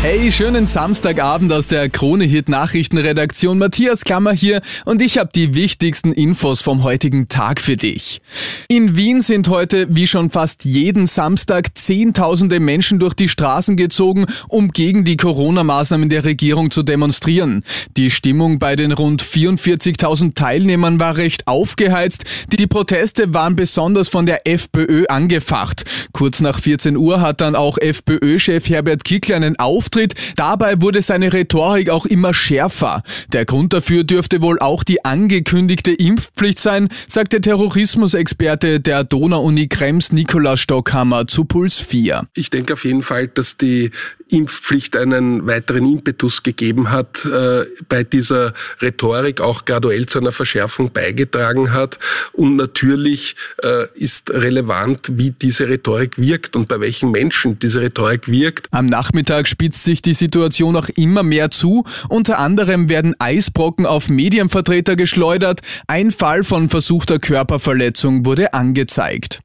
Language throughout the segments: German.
Hey, schönen Samstagabend aus der Krone Hit Nachrichtenredaktion. Matthias Klammer hier und ich habe die wichtigsten Infos vom heutigen Tag für dich. In Wien sind heute, wie schon fast jeden Samstag, Zehntausende Menschen durch die Straßen gezogen, um gegen die Corona-Maßnahmen der Regierung zu demonstrieren. Die Stimmung bei den rund 44.000 Teilnehmern war recht aufgeheizt. Die Proteste waren besonders von der FPÖ angefacht. Kurz nach 14 Uhr hat dann auch FPÖ-Chef Herbert Kickler einen Auf auftritt. Dabei wurde seine Rhetorik auch immer schärfer. Der Grund dafür dürfte wohl auch die angekündigte Impfpflicht sein, sagt der Terrorismusexperte der Donau-Uni Krems Nikolaus Stockhammer zu Puls 4. Ich denke auf jeden Fall, dass die Impfpflicht einen weiteren Impetus gegeben hat, äh, bei dieser Rhetorik auch graduell zu einer Verschärfung beigetragen hat. Und natürlich äh, ist relevant, wie diese Rhetorik wirkt und bei welchen Menschen diese Rhetorik wirkt. Am Nachmittag spitzt sich die Situation auch immer mehr zu. Unter anderem werden Eisbrocken auf Medienvertreter geschleudert. Ein Fall von versuchter Körperverletzung wurde angezeigt.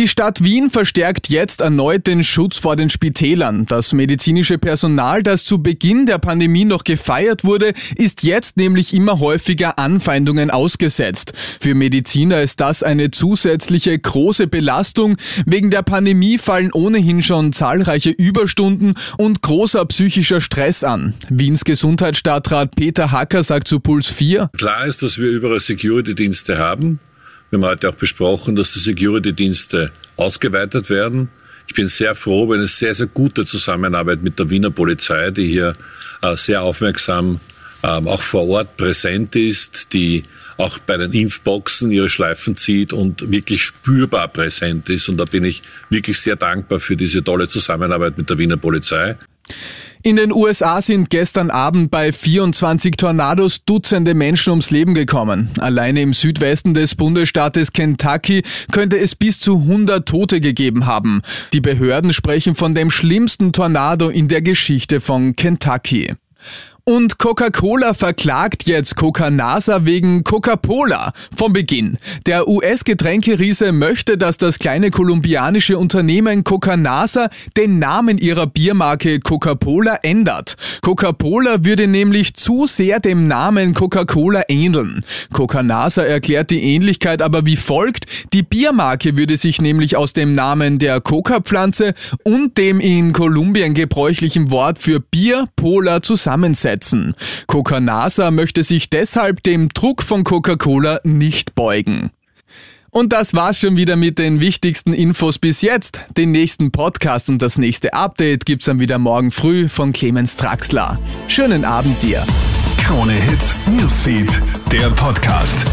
Die Stadt Wien verstärkt jetzt erneut den Schutz vor den Spitälern. Das medizinische Personal, das zu Beginn der Pandemie noch gefeiert wurde, ist jetzt nämlich immer häufiger Anfeindungen ausgesetzt. Für Mediziner ist das eine zusätzliche große Belastung. Wegen der Pandemie fallen ohnehin schon zahlreiche Überstunden und großer psychischer Stress an. Wiens Gesundheitsstadtrat Peter Hacker sagt zu Puls 4. Klar ist, dass wir überall Security-Dienste haben wir haben heute auch besprochen, dass die Security-Dienste ausgeweitet werden. Ich bin sehr froh über eine sehr, sehr gute Zusammenarbeit mit der Wiener Polizei, die hier äh, sehr aufmerksam ähm, auch vor Ort präsent ist, die auch bei den Impfboxen ihre Schleifen zieht und wirklich spürbar präsent ist. Und da bin ich wirklich sehr dankbar für diese tolle Zusammenarbeit mit der Wiener Polizei. In den USA sind gestern Abend bei 24 Tornados Dutzende Menschen ums Leben gekommen. Alleine im Südwesten des Bundesstaates Kentucky könnte es bis zu 100 Tote gegeben haben. Die Behörden sprechen von dem schlimmsten Tornado in der Geschichte von Kentucky. Und Coca-Cola verklagt jetzt Coca-Nasa wegen Coca-Cola vom Beginn. Der US-Getränkeriese möchte, dass das kleine kolumbianische Unternehmen Coca-Nasa den Namen ihrer Biermarke Coca-Cola ändert. Coca-Cola würde nämlich zu sehr dem Namen Coca-Cola ähneln. Coca-Nasa erklärt die Ähnlichkeit aber wie folgt. Die Biermarke würde sich nämlich aus dem Namen der Coca-Pflanze und dem in Kolumbien gebräuchlichen Wort für Bier, Pola zusammensetzen durchsetzen. Coca-Nasa möchte sich deshalb dem Druck von Coca-Cola nicht beugen. Und das war's schon wieder mit den wichtigsten Infos bis jetzt. Den nächsten Podcast und das nächste Update gibt's dann wieder morgen früh von Clemens Draxler. Schönen Abend dir. Krone Hits, Newsfeed, der Podcast.